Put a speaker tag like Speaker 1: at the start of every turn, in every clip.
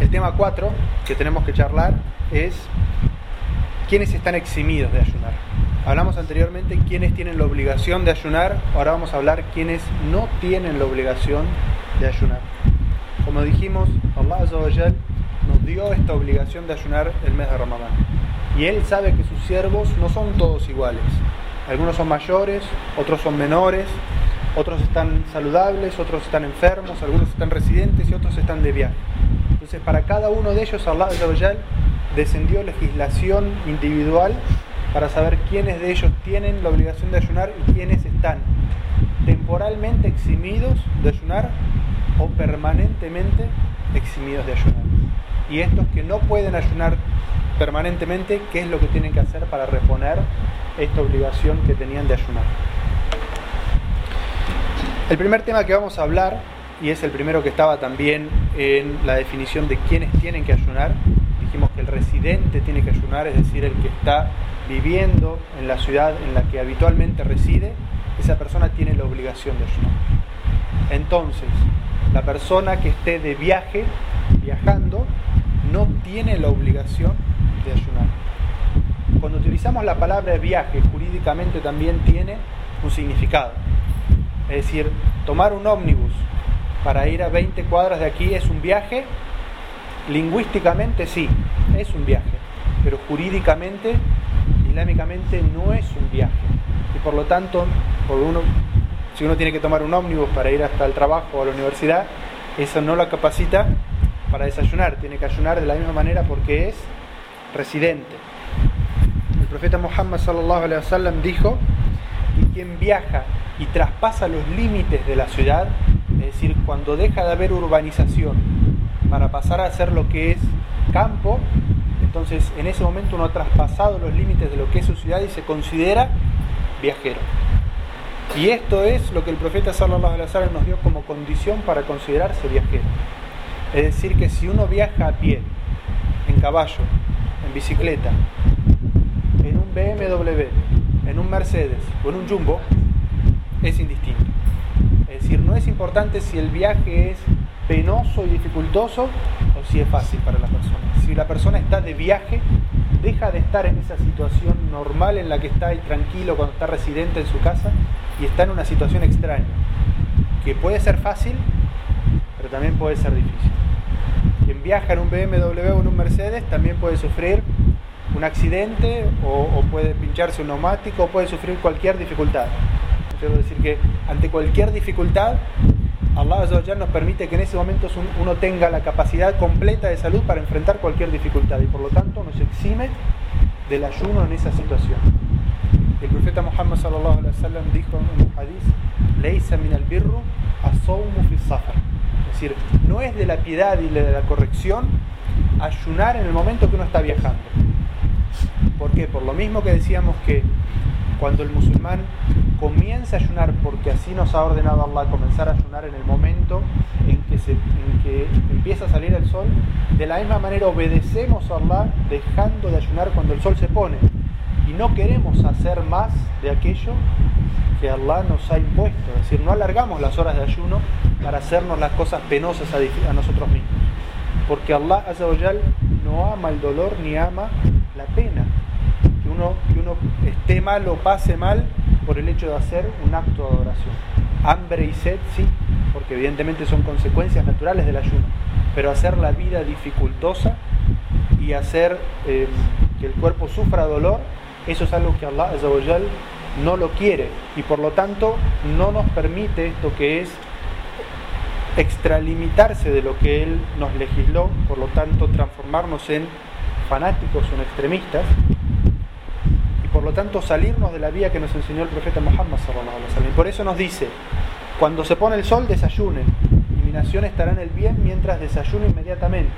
Speaker 1: El tema 4 que tenemos que charlar es quiénes están eximidos de ayunar. Hablamos anteriormente quiénes tienen la obligación de ayunar, ahora vamos a hablar quiénes no tienen la obligación de ayunar. Como dijimos, Allah Azza nos dio esta obligación de ayunar el mes de Ramadán. Y Él sabe que sus siervos no son todos iguales. Algunos son mayores, otros son menores, otros están saludables, otros están enfermos, algunos están residentes y otros están de viaje. Entonces, para cada uno de ellos, Allah descendió legislación individual para saber quiénes de ellos tienen la obligación de ayunar y quiénes están temporalmente eximidos de ayunar o permanentemente eximidos de ayunar. Y estos que no pueden ayunar permanentemente, ¿qué es lo que tienen que hacer para reponer esta obligación que tenían de ayunar? El primer tema que vamos a hablar, y es el primero que estaba también en la definición de quiénes tienen que ayunar, dijimos que el residente tiene que ayunar, es decir, el que está viviendo en la ciudad en la que habitualmente reside, esa persona tiene la obligación de ayunar. Entonces, la persona que esté de viaje, viajando, no tiene la obligación de ayunar. Cuando utilizamos la palabra viaje, jurídicamente también tiene un significado. Es decir, tomar un ómnibus para ir a 20 cuadras de aquí es un viaje. Lingüísticamente sí, es un viaje, pero jurídicamente, islámicamente no es un viaje. Y por lo tanto, si uno tiene que tomar un ómnibus para ir hasta el trabajo o a la universidad, eso no lo capacita para desayunar, tiene que ayunar de la misma manera porque es residente. El profeta Muhammad sallallahu alaihi wasallam dijo, y quien viaja y traspasa los límites de la ciudad, es decir, cuando deja de haber urbanización para pasar a ser lo que es campo, entonces en ese momento uno ha traspasado los límites de lo que es su ciudad y se considera viajero. Y esto es lo que el profeta sallallahu alaihi wasallam nos dio como condición para considerarse viajero. Es decir, que si uno viaja a pie, en caballo, en bicicleta, en un BMW, en un Mercedes o en un Jumbo, es indistinto. Es decir, no es importante si el viaje es penoso y dificultoso o si es fácil para la persona. Si la persona está de viaje, deja de estar en esa situación normal en la que está y tranquilo cuando está residente en su casa y está en una situación extraña, que puede ser fácil, pero también puede ser difícil. Quien viaja en un BMW o en un Mercedes también puede sufrir un accidente o, puede pincharse un neumático o puede sufrir cualquier dificultad. Quiero decir que ante cualquier dificultad, Allah nos permite que en ese momento uno tenga la capacidad completa de salud para enfrentar cualquier dificultad y por lo tanto nos exime del ayuno en esa situación. El profeta Muhammad sallallahu alaihi wasallam dijo en un hadith, "Leisa min al-birru fi safar." Es decir, no es de la piedad y de la corrección ayunar en el momento que uno está viajando. ¿Por qué? Por lo mismo que decíamos que cuando el musulmán comienza a ayunar, porque así nos ha ordenado Allah comenzar a ayunar en el momento en que, se, que empieza a salir el sol, de la misma manera obedecemos a Allah dejando de ayunar cuando el sol se pone. Y no queremos hacer más de aquello que Allah nos ha impuesto. Es decir, no alargamos las horas de ayuno para hacernos las cosas penosas a, nosotros mismos. Porque Allah no ama el dolor ni ama la pena que uno, que uno esté mal o pase mal por el hecho de hacer un acto de adoración. Hambre y sed, sí, porque evidentemente son consecuencias naturales del ayuno, pero hacer la vida dificultosa y hacer eh, que el cuerpo sufra dolor, eso es algo que Allah no lo quiere y por lo tanto no nos permite esto que es extralimitarse de lo que Él nos legisló, por lo tanto transformarnos en fanáticos o en extremistas, lo tanto salirnos de la vía que nos enseñó el profeta Muhammad por eso nos dice, cuando se pone el sol desayune, y mi nación estará en el bien mientras desayune inmediatamente.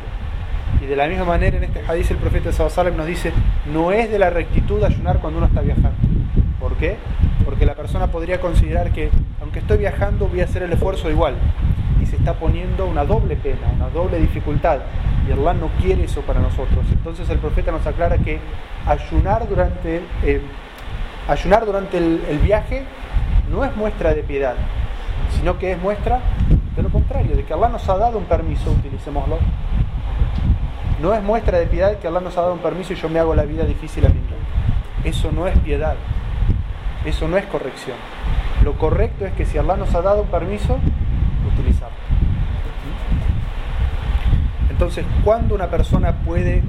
Speaker 1: Y de la misma manera en este hadith el profeta sallallahu nos dice, no es de la rectitud ayunar cuando uno está viajando. ¿Por qué? Porque la persona podría considerar que aunque estoy viajando voy a hacer el esfuerzo igual. Y se está poniendo una doble pena, una doble dificultad. Y Allah no quiere eso para nosotros. Entonces el profeta nos aclara que ayunar durante, eh, ayunar durante el, viaje no es muestra de piedad, sino que es muestra De lo contrario, de que Allah nos ha dado un permiso, utilicémoslo. No es muestra de piedad que Allah nos ha dado un permiso y yo me hago la vida difícil a mí. Eso no es piedad. Eso no es corrección. Lo correcto es que si Allah nos ha dado un permiso, utilizarlo. Entonces, ¿cuándo una persona puede,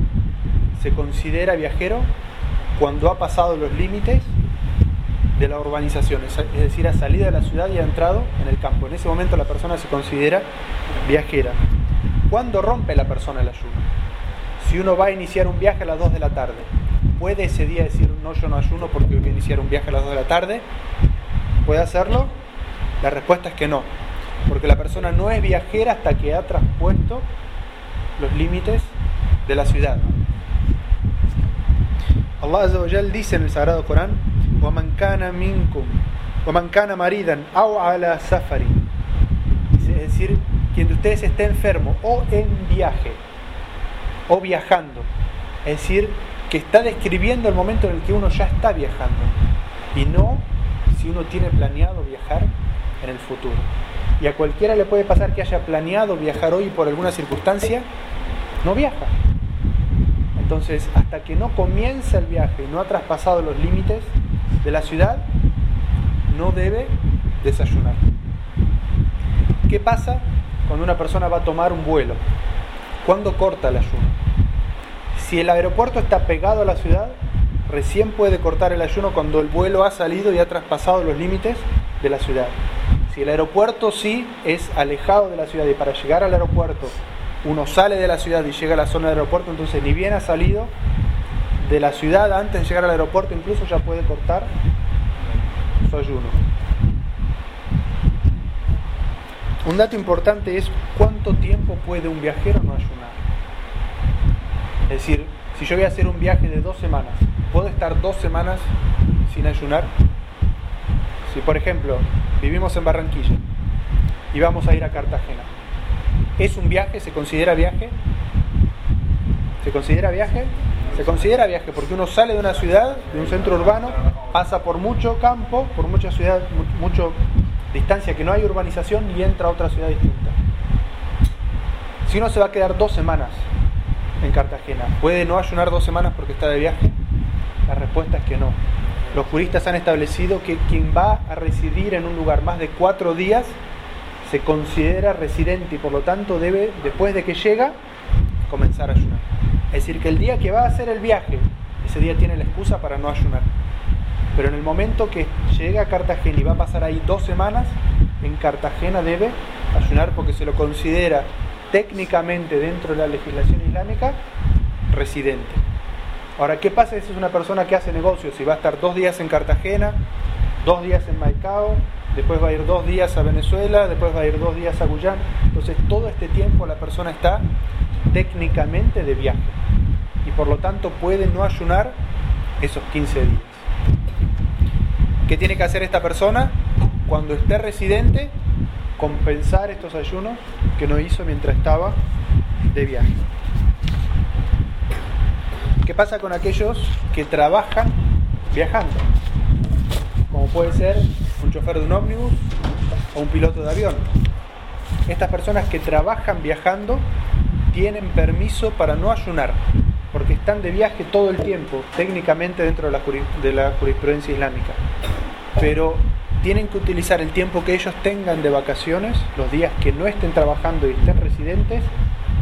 Speaker 1: se considera viajero? Cuando ha pasado los límites de la urbanización, es decir, ha salido de la ciudad y ha entrado en el campo. En ese momento la persona se considera viajera. ¿Cuándo rompe la persona el ayuno? Si uno va a iniciar un viaje a las 2 de la tarde, ¿puede ese día decir, no, yo no ayuno porque voy a iniciar un viaje a las 2 de la tarde? ¿Puede hacerlo? La respuesta es que no, porque la persona no es viajera hasta que ha traspuesto los límites de la ciudad. Allah Azza wa dice en el Sagrado Corán, وَمَنْ كَانَ مِنْكُمْ وَمَنْ كَانَ مَرِيدًا أَوْ عَلَى سَفَرٍ Es decir, quien de ustedes esté enfermo o en viaje o viajando. Es decir, que está describiendo el momento en el que uno ya está viajando y no si uno tiene planeado viajar en el futuro. Y a cualquiera le puede pasar que haya planeado viajar hoy por alguna circunstancia no viaja. Entonces, hasta que no comienza el viaje y no ha traspasado los límites de la ciudad, no debe desayunar. ¿Qué pasa cuando una persona va a tomar un vuelo? ¿Cuándo corta el ayuno? Si el aeropuerto está pegado a la ciudad, recién puede cortar el ayuno cuando el vuelo ha salido y ha traspasado los límites de la ciudad. El aeropuerto sí es alejado de la ciudad y para llegar al aeropuerto uno sale de la ciudad y llega a la zona del aeropuerto, entonces ni bien ha salido de la ciudad antes de llegar al aeropuerto, incluso ya puede cortar su ayuno. Un dato importante es cuánto tiempo puede un viajero no ayunar. Es decir, si yo voy a hacer un viaje de dos semanas, ¿puedo estar dos semanas sin ayunar? Si por ejemplo vivimos en Barranquilla y vamos a ir a Cartagena, ¿Es un viaje? ¿Se considera viaje? ¿Se considera viaje? Se considera viaje porque uno sale de una ciudad, de un centro urbano, pasa por mucho campo, por mucha ciudad, mucha distancia que no hay urbanización y entra a otra ciudad distinta. Si uno se va a quedar dos semanas en Cartagena, ¿puede no ayunar dos semanas porque está de viaje? La respuesta es que no. Los juristas han establecido que quien va a residir en un lugar más de cuatro días se considera residente y por lo tanto debe, después de que llega, comenzar a ayunar. Es decir, que el día que va a hacer el viaje, ese día tiene la excusa para no ayunar. Pero en el momento que llega a Cartagena y va a pasar ahí dos semanas, en Cartagena debe ayunar porque se lo considera técnicamente dentro de la legislación islámica residente. Ahora, ¿qué pasa si es una persona que hace negocios y va a estar dos días en Cartagena, dos días en Maicao, después va a ir dos días a Venezuela, después va a ir dos días a Guyana. Entonces todo este tiempo la persona está técnicamente de viaje y por lo tanto puede no ayunar esos 15 días. ¿Qué tiene que hacer esta persona? Cuando esté residente, compensar estos ayunos que no hizo mientras estaba de viaje. ¿Qué pasa con aquellos que trabajan viajando? Como puede ser un chofer de un ómnibus o un piloto de avión. Estas personas que trabajan viajando tienen permiso para no ayunar, porque están de viaje todo el tiempo, técnicamente dentro de la, de la jurisprudencia islámica. Pero tienen que utilizar el tiempo que ellos tengan de vacaciones, los días que no estén trabajando y estén residentes,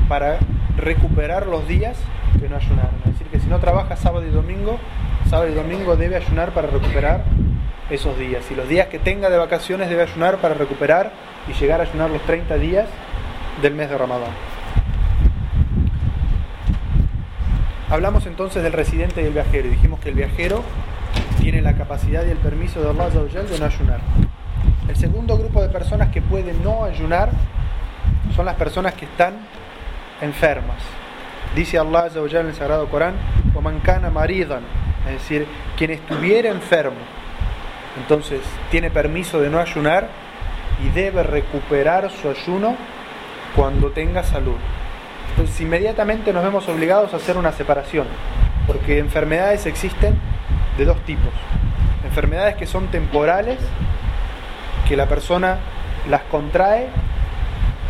Speaker 1: para recuperar los días que no ayunaron. Es decir, que si no trabaja sábado y domingo, sábado y domingo debe ayunar para recuperar esos días. Y los días que tenga de vacaciones debe ayunar para recuperar y llegar a ayunar los 30 días del mes de Ramadán. Hablamos entonces del residente y el viajero y dijimos que el viajero tiene la capacidad y el permiso de Allah de no ayunar. El segundo grupo de personas que pueden no ayunar son las personas que están enfermas. Dice Allah en el Sagrado Corán, o maridan, es decir, quien estuviera enfermo entonces tiene permiso de no ayunar y debe recuperar su ayuno cuando tenga salud. Entonces inmediatamente nos vemos obligados a hacer una separación, porque enfermedades existen de dos tipos. Enfermedades que son temporales, que la persona las contrae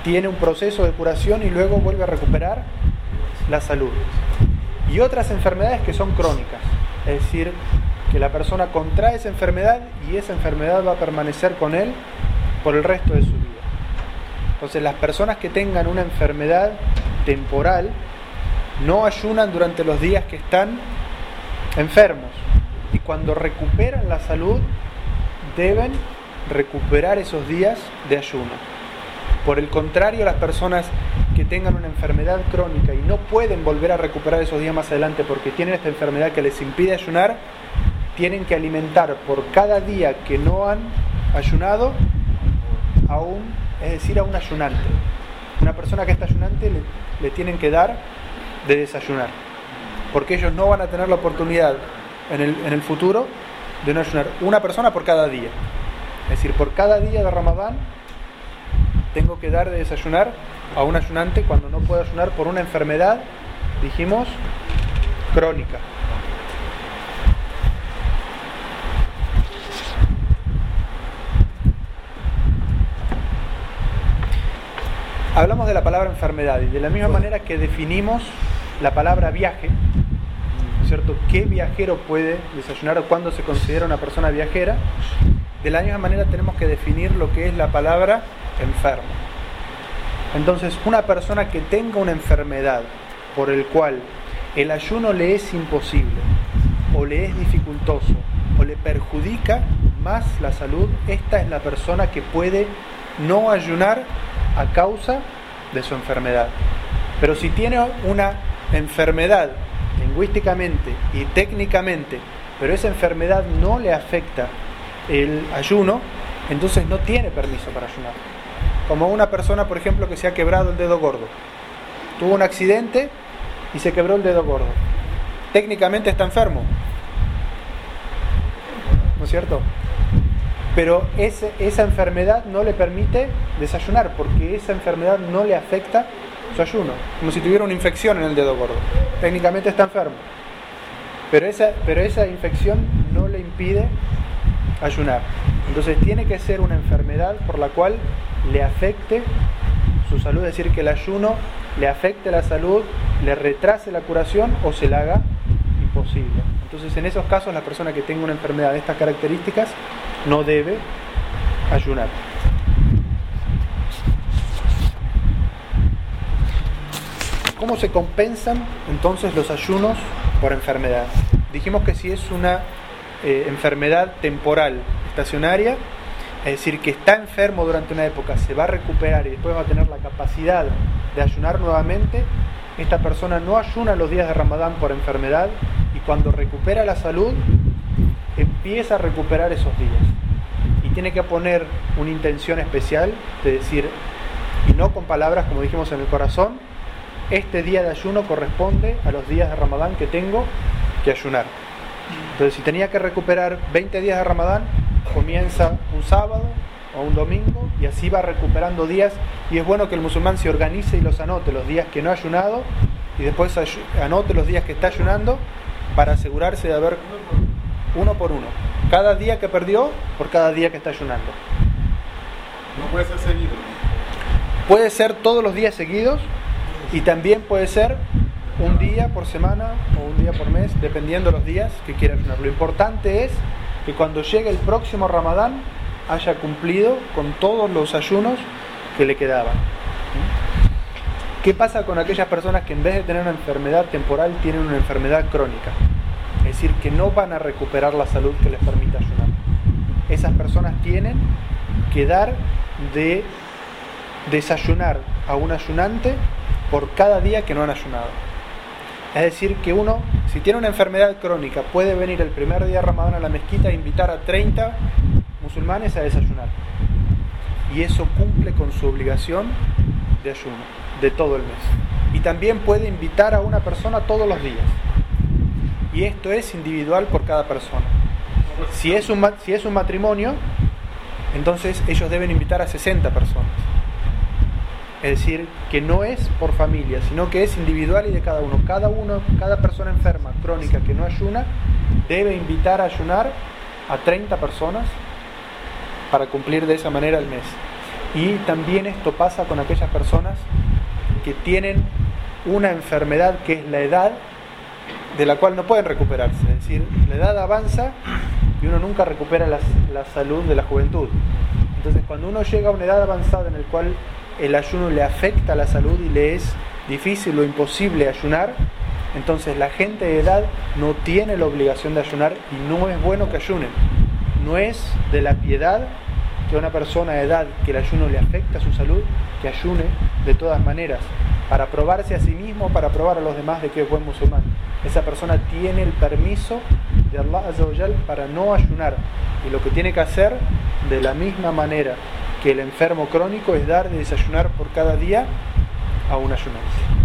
Speaker 1: tiene un proceso de curación y luego vuelve a recuperar la salud. Y otras enfermedades que son crónicas, es decir, que la persona contrae esa enfermedad y esa enfermedad va a permanecer con él por el resto de su vida. Entonces las personas que tengan una enfermedad temporal no ayunan durante los días que están enfermos y cuando recuperan la salud deben recuperar esos días de ayuno. Por el contrario, las personas que tengan una enfermedad crónica y no pueden volver a recuperar esos días más adelante porque tienen esta enfermedad que les impide ayunar, tienen que alimentar por cada día que no han ayunado a un, es decir, a un ayunante. Una persona que está ayunante le, tienen que dar de desayunar, porque ellos no van a tener la oportunidad en el, en el futuro de no ayunar una persona por cada día. Es decir, por cada día de Ramadán tengo que dar de desayunar a un ayunante cuando no puedo ayunar por una enfermedad, dijimos, crónica. Hablamos de la palabra enfermedad y de la misma manera que definimos la palabra viaje, ¿cierto? ¿Qué viajero puede desayunar o cuándo se considera una persona viajera? De la misma manera tenemos que definir lo que es la palabra enfermo. Entonces, una persona que tenga una enfermedad por el cual el ayuno le es imposible o le es dificultoso o le perjudica más la salud, esta es la persona que puede no ayunar a causa de su enfermedad. Pero si tiene una enfermedad lingüísticamente y técnicamente, pero esa enfermedad no le afecta el ayuno, entonces no tiene permiso para ayunar. Como una persona, por ejemplo, que se ha quebrado el dedo gordo. Tuvo un accidente y se quebró el dedo gordo. Técnicamente está enfermo. ¿No es cierto? pero esa enfermedad no le permite desayunar porque esa enfermedad no le afecta su ayuno, como si tuviera una infección en el dedo gordo. Técnicamente está enfermo, pero esa, pero esa infección no le impide ayunar. Entonces tiene que ser una enfermedad por la cual le afecte su salud, es decir, que el ayuno le afecte la salud, le retrase la curación o se la haga imposible. Entonces en esos casos la persona que tenga una enfermedad de estas características no debe ayunar. ¿Cómo se compensan entonces los ayunos por enfermedad? Dijimos que si es una eh, enfermedad temporal, estacionaria, es decir, que está enfermo durante una época, se va a recuperar y después va a tener la capacidad de ayunar nuevamente, esta persona no ayuna los días de Ramadán por enfermedad y cuando recupera la salud empieza a recuperar esos días. Y tiene que poner una intención especial de decir, y no con palabras como dijimos en el corazón, este día de ayuno corresponde a los días de Ramadán que tengo que ayunar. Entonces, si tenía que recuperar 20 días de Ramadán, comienza un sábado o un domingo y así va recuperando días. Y es bueno que el musulmán se organice y los anote los días que no ha ayunado y después anote los días que está ayunando para asegurarse de haber uno por uno. Cada día que perdió por cada día que está ayunando.
Speaker 2: No puede ser seguido.
Speaker 1: Puede ser todos los días seguidos y también puede ser un día por semana o un día por mes, dependiendo de los días que quiera ayunar. Lo importante es que cuando llegue el próximo Ramadán haya cumplido con todos los ayunos que le quedaban. ¿Qué pasa con aquellas personas que en vez de tener una enfermedad temporal tienen una enfermedad crónica? Es decir, que no van a recuperar la salud que les permita ayunar. Esas personas tienen que dar de desayunar a un ayunante por cada día que no han ayunado. Es decir, que uno, si tiene una enfermedad crónica, puede venir el primer día de Ramadán a la mezquita e invitar a 30 musulmanes a desayunar. Y eso cumple con su obligación de ayuno de todo el mes. Y también puede invitar a una persona todos los días. Y esto es individual por cada persona. Si es un, si es un matrimonio, entonces ellos deben invitar a 60 personas. Es decir, que no es por familia, sino que es individual y de cada uno. Cada uno, cada persona enferma, crónica, que no ayuna, debe invitar a ayunar a 30 personas para cumplir de esa manera el mes. Y también esto pasa con aquellas personas que tienen una enfermedad que es la edad de la cual no pueden recuperarse. Es decir, la edad avanza y uno nunca recupera la, la salud de la juventud. Entonces, cuando uno llega a una edad avanzada en la cual el ayuno le afecta a la salud y le es difícil o imposible ayunar, entonces la gente de edad no tiene la obligación de ayunar y no es bueno que ayunen. No es de la piedad que una persona de edad que el ayuno le afecta a su salud, que ayune de todas maneras, para probarse a sí mismo, para probar a los demás de que es buen musulmán. Esa persona tiene el permiso de Allah para no ayunar. Y lo que tiene que hacer, de la misma manera que el enfermo crónico, es dar de desayunar por cada día a un ayunante.